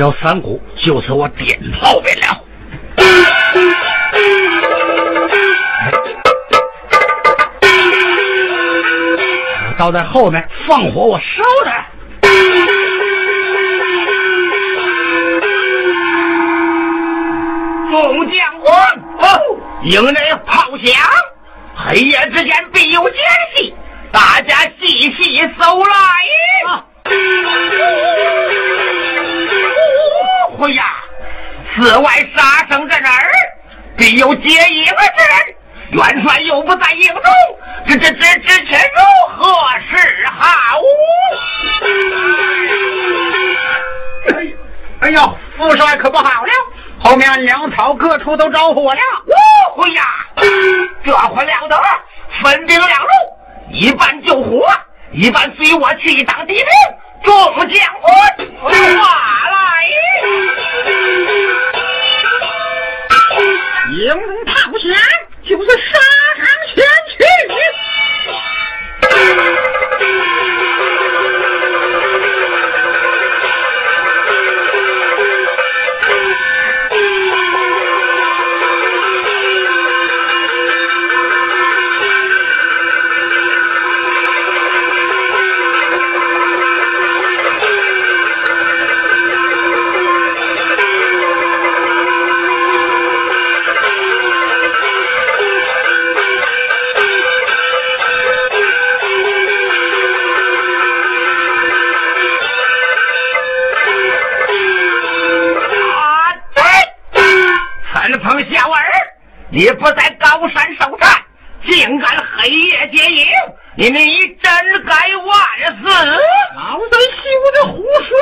叫三股，就是我点炮为了。倒在后面放火，我烧他。众将官，营内炮响，黑夜之间必有奸细，大家细细搜来。此外杀生在哪儿？必有结营之人。元帅又不在营中，这这这这这如何是好？哎哎呀，副帅可不好了！后面粮草各处都着火了。哦呀，这可了得！分兵两路，一半救火，一半随我去当敌兵。众将官，话来！就是杀你不在高山上战竟敢黑夜劫营你们已真该万死老贼休得胡说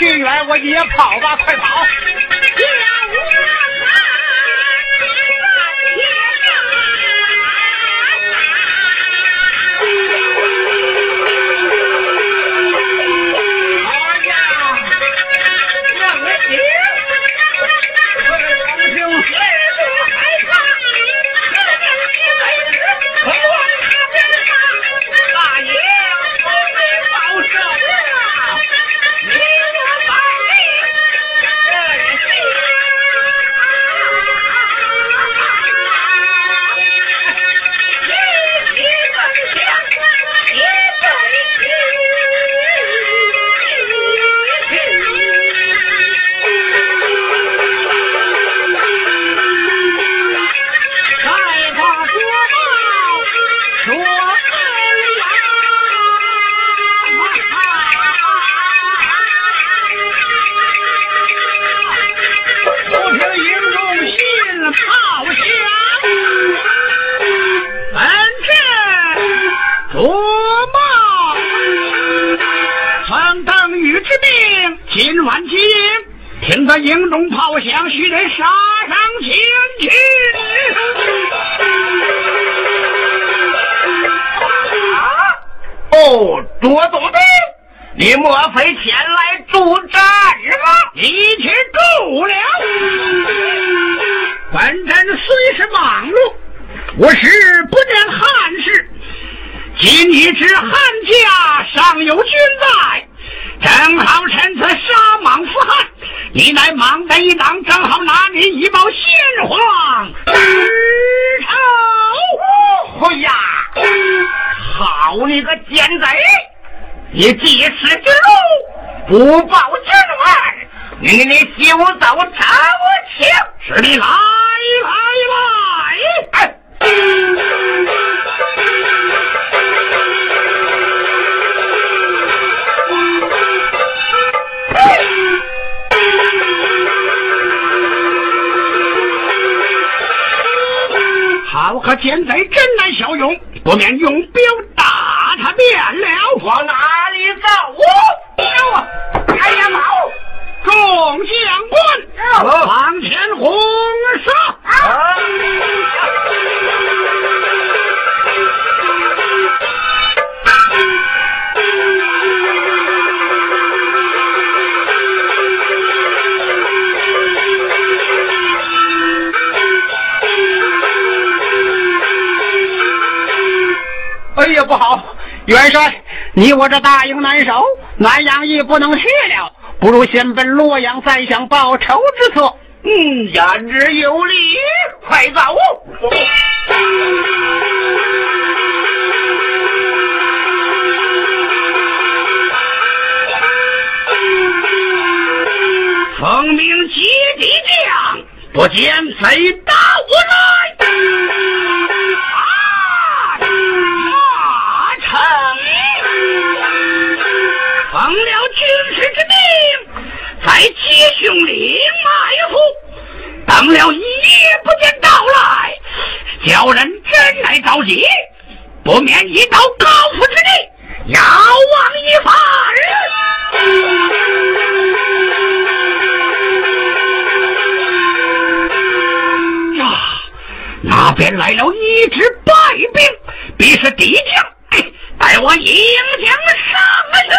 去远，我也跑吧，快跑！知汉家尚有君在，正好趁此杀莽夫汉。你乃忙得一党，正好拿你一报先皇之仇。哎呀，好你个奸贼！你既失之路，不报之恩，你你你休走朝廷！是你来来来！好个奸贼，真难效用，不免用镖打他便了。往哪里走？走啊！开呀毛！众将官，往前轰杀！哎呀，不好！元帅，你我这大营难守，南阳亦不能去了，不如先奔洛阳，再想报仇之策。嗯，言之有理，快走！奉命接敌将，不见贼打我来！吉凶岭埋伏，等了一夜不见到来，叫人真来着急，不免一到高府之地，遥望一番。呀，那边来了一支败兵，必是敌将。待我迎将上去。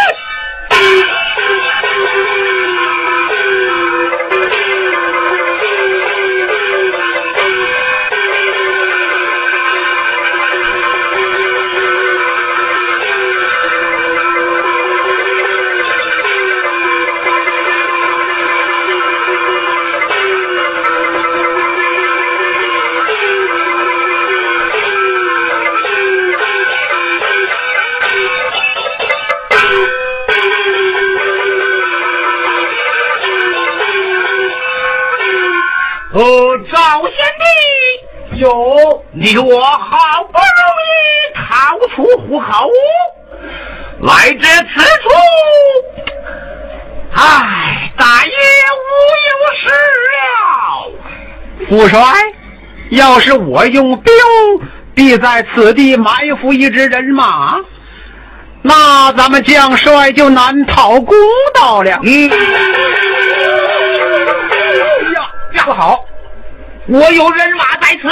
你我好不容易逃出虎口，来至此处，唉，大爷无有事了。副帅，要是我用兵，必在此地埋伏一支人马，那咱们将帅就难讨公道了。嗯，呀呀，不好，我有人马在此，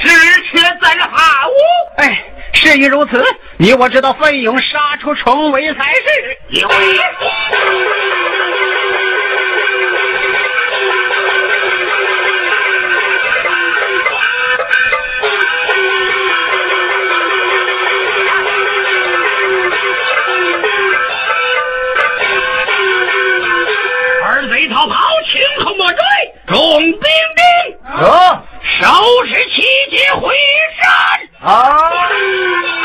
只缺在哈武。哎，事已如此，你我知道奋勇杀出重围才是。有。逃跑，清空莫追，重兵兵，啊，收拾七节回山。啊。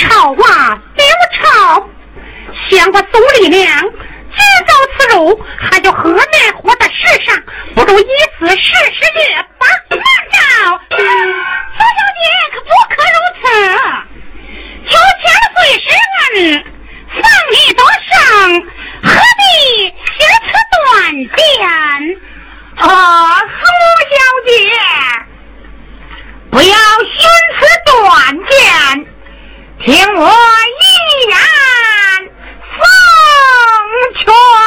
刘超啊，刘超，想我苏丽娘急走此路，还有何难活在世上？不如以此试试也罢。难道苏小姐可不可如此？求千岁施恩，放你得胜，何必寻此断见？啊，苏小姐，不要寻此断见，听我一言奉劝。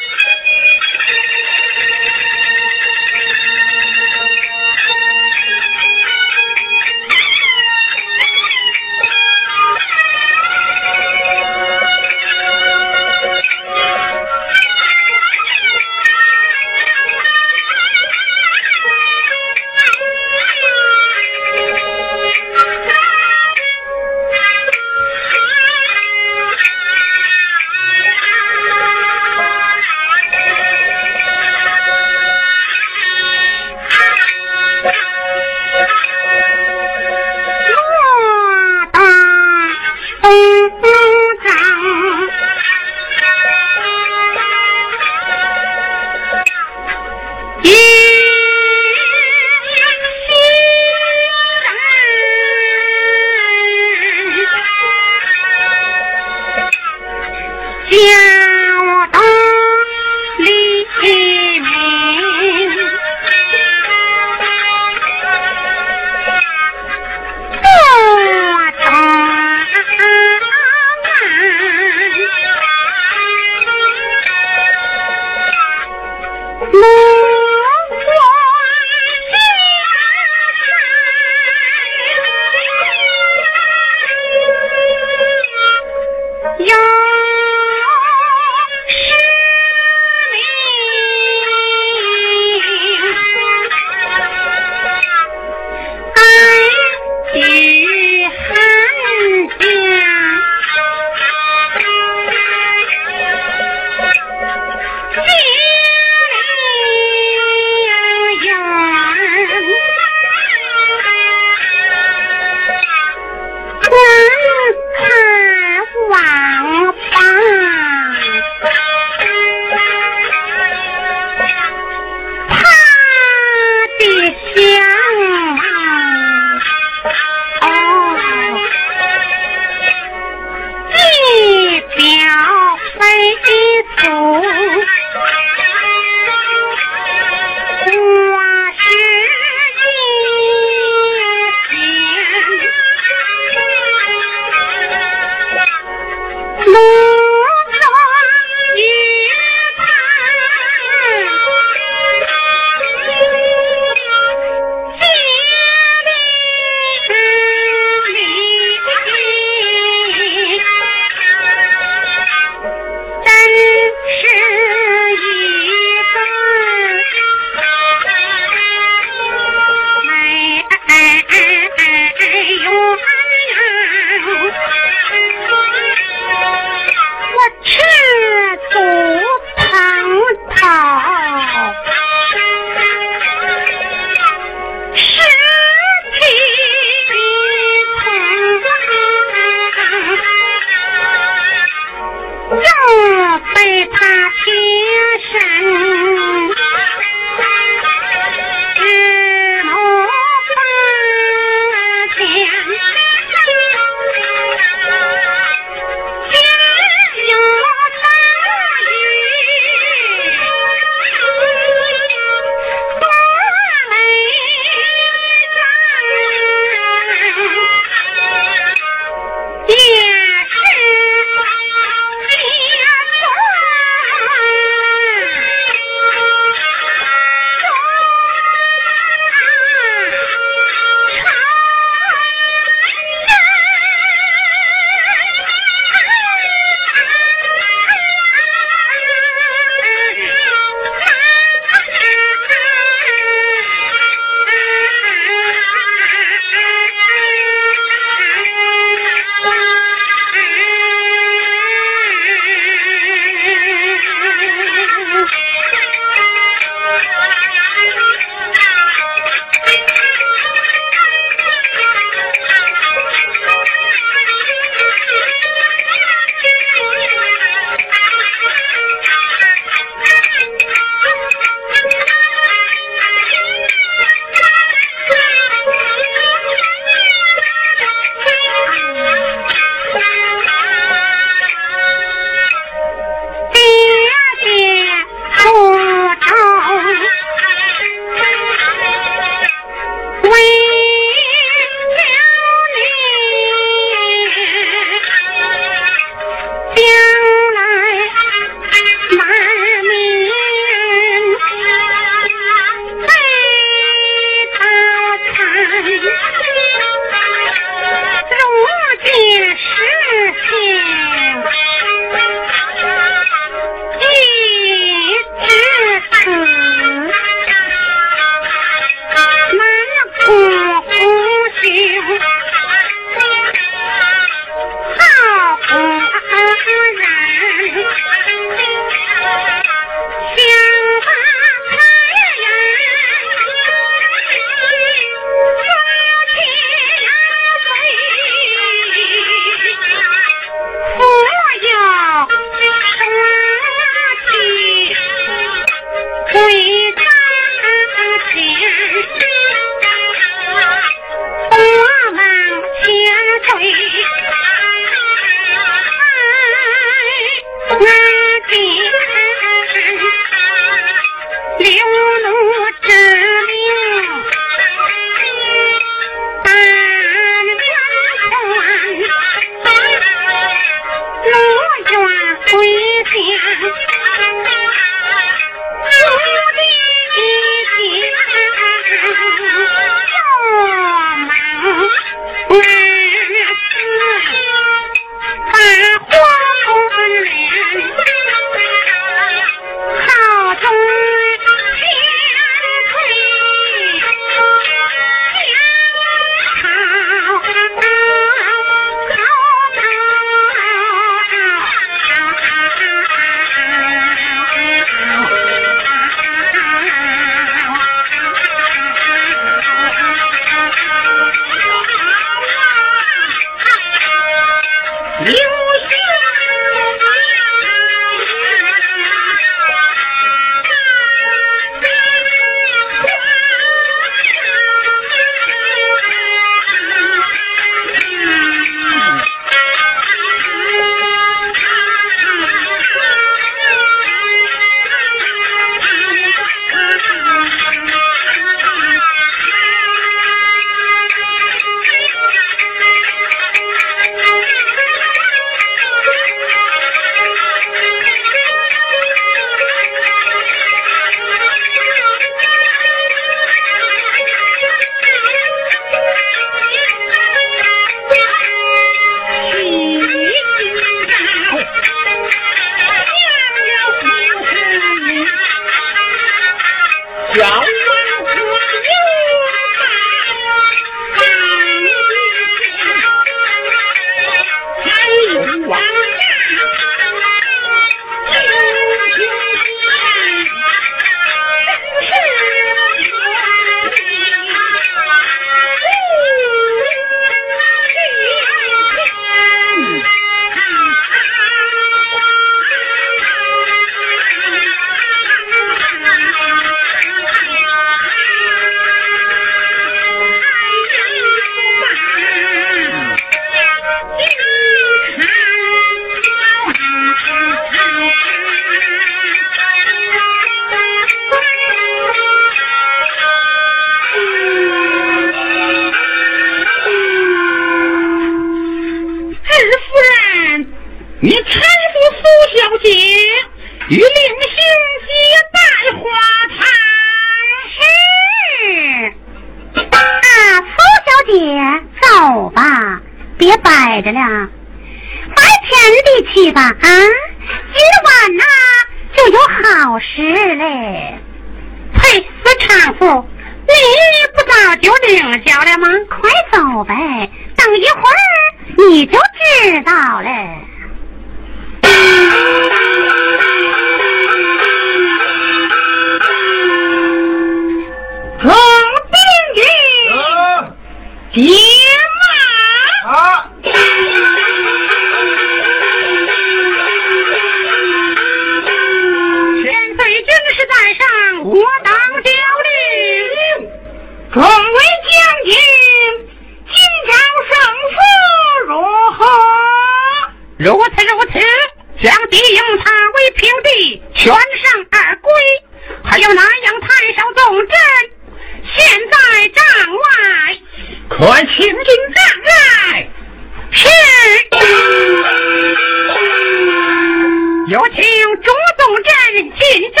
请朱纵阵进帐。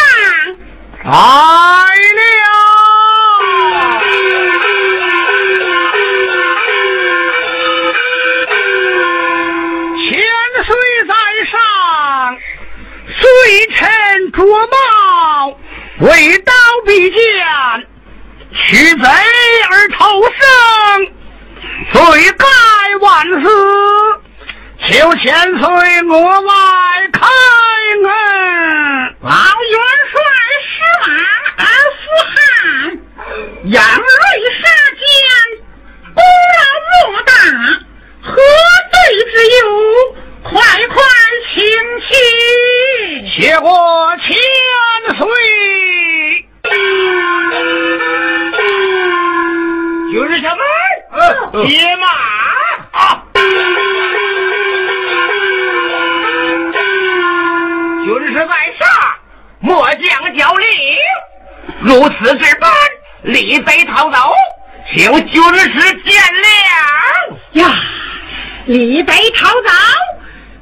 来了。千岁在上，随臣卓茂。为刀必剑，取贼而投生，罪该万死。求千岁额外开恩。老元帅失马而复汉，杨锐杀奸，功劳莫大，何罪之有？快快请起。谢过千岁。就是小妹，接马啊！是在下，末将教令，如此之般，李贼逃走，请军师见谅呀！李贼逃走，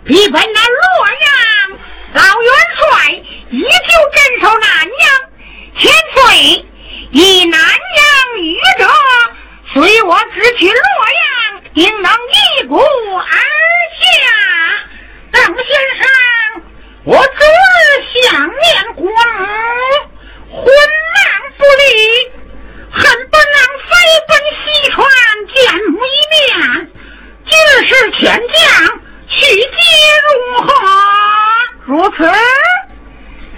比本那洛阳老元帅依旧镇守南阳。千岁以南阳御者，随我直取洛阳，定能一鼓而下。邓先生，我昨日想念国母，昏忙不离，恨不能飞奔西川见母一面。今日天降，去接如何？如此，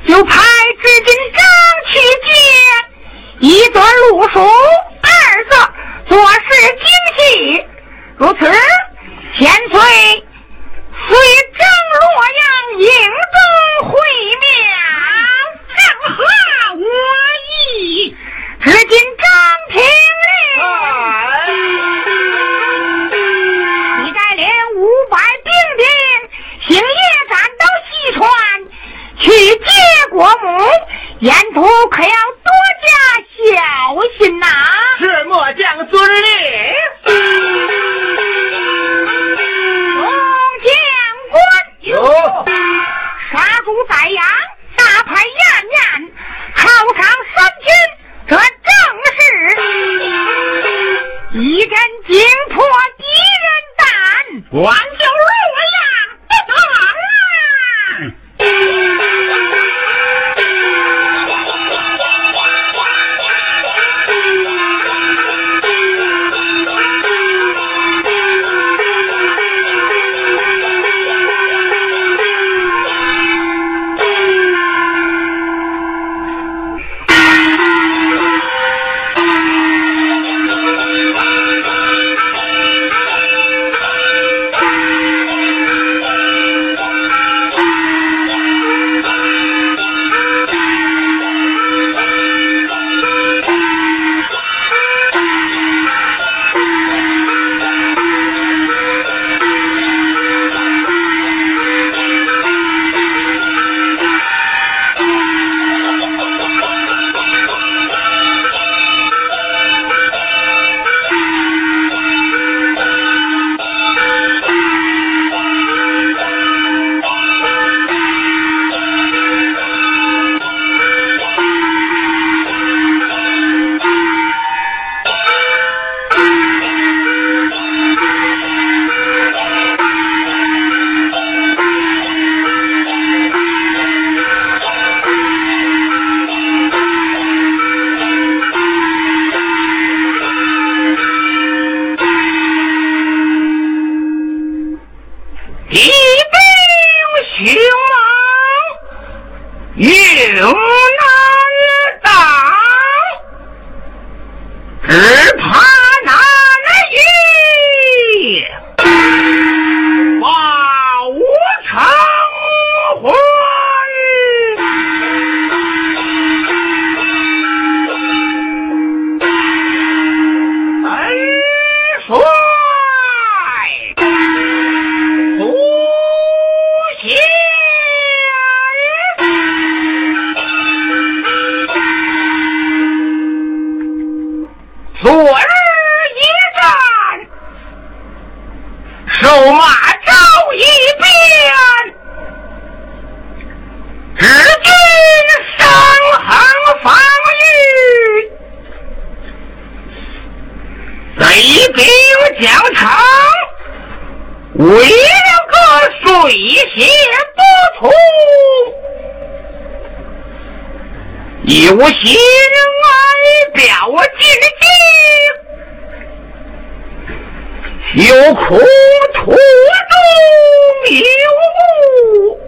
就派知军张去接，一则路数，二则做事精细。如此，有心爱表进京，有苦途中有误，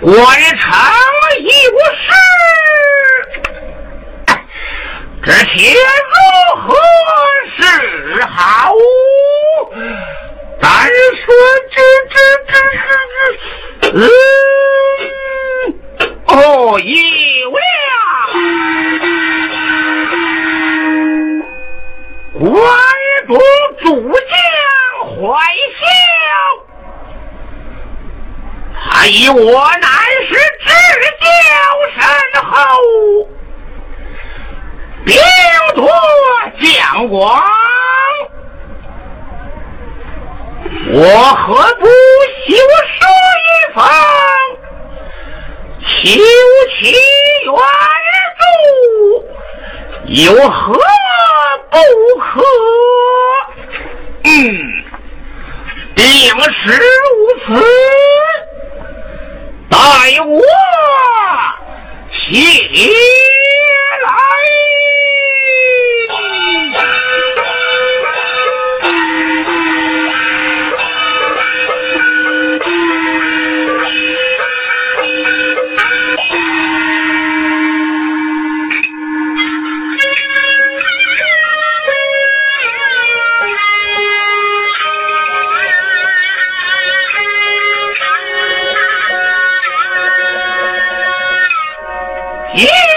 官场有事，这且如何是好？咱说这这这这，嗯，哦，有了，关公主将怀笑。他以我乃是至交甚厚，兵多将广，我何不修书一封，求其援助有何不可？嗯，定是如此。待我起来。Yeah!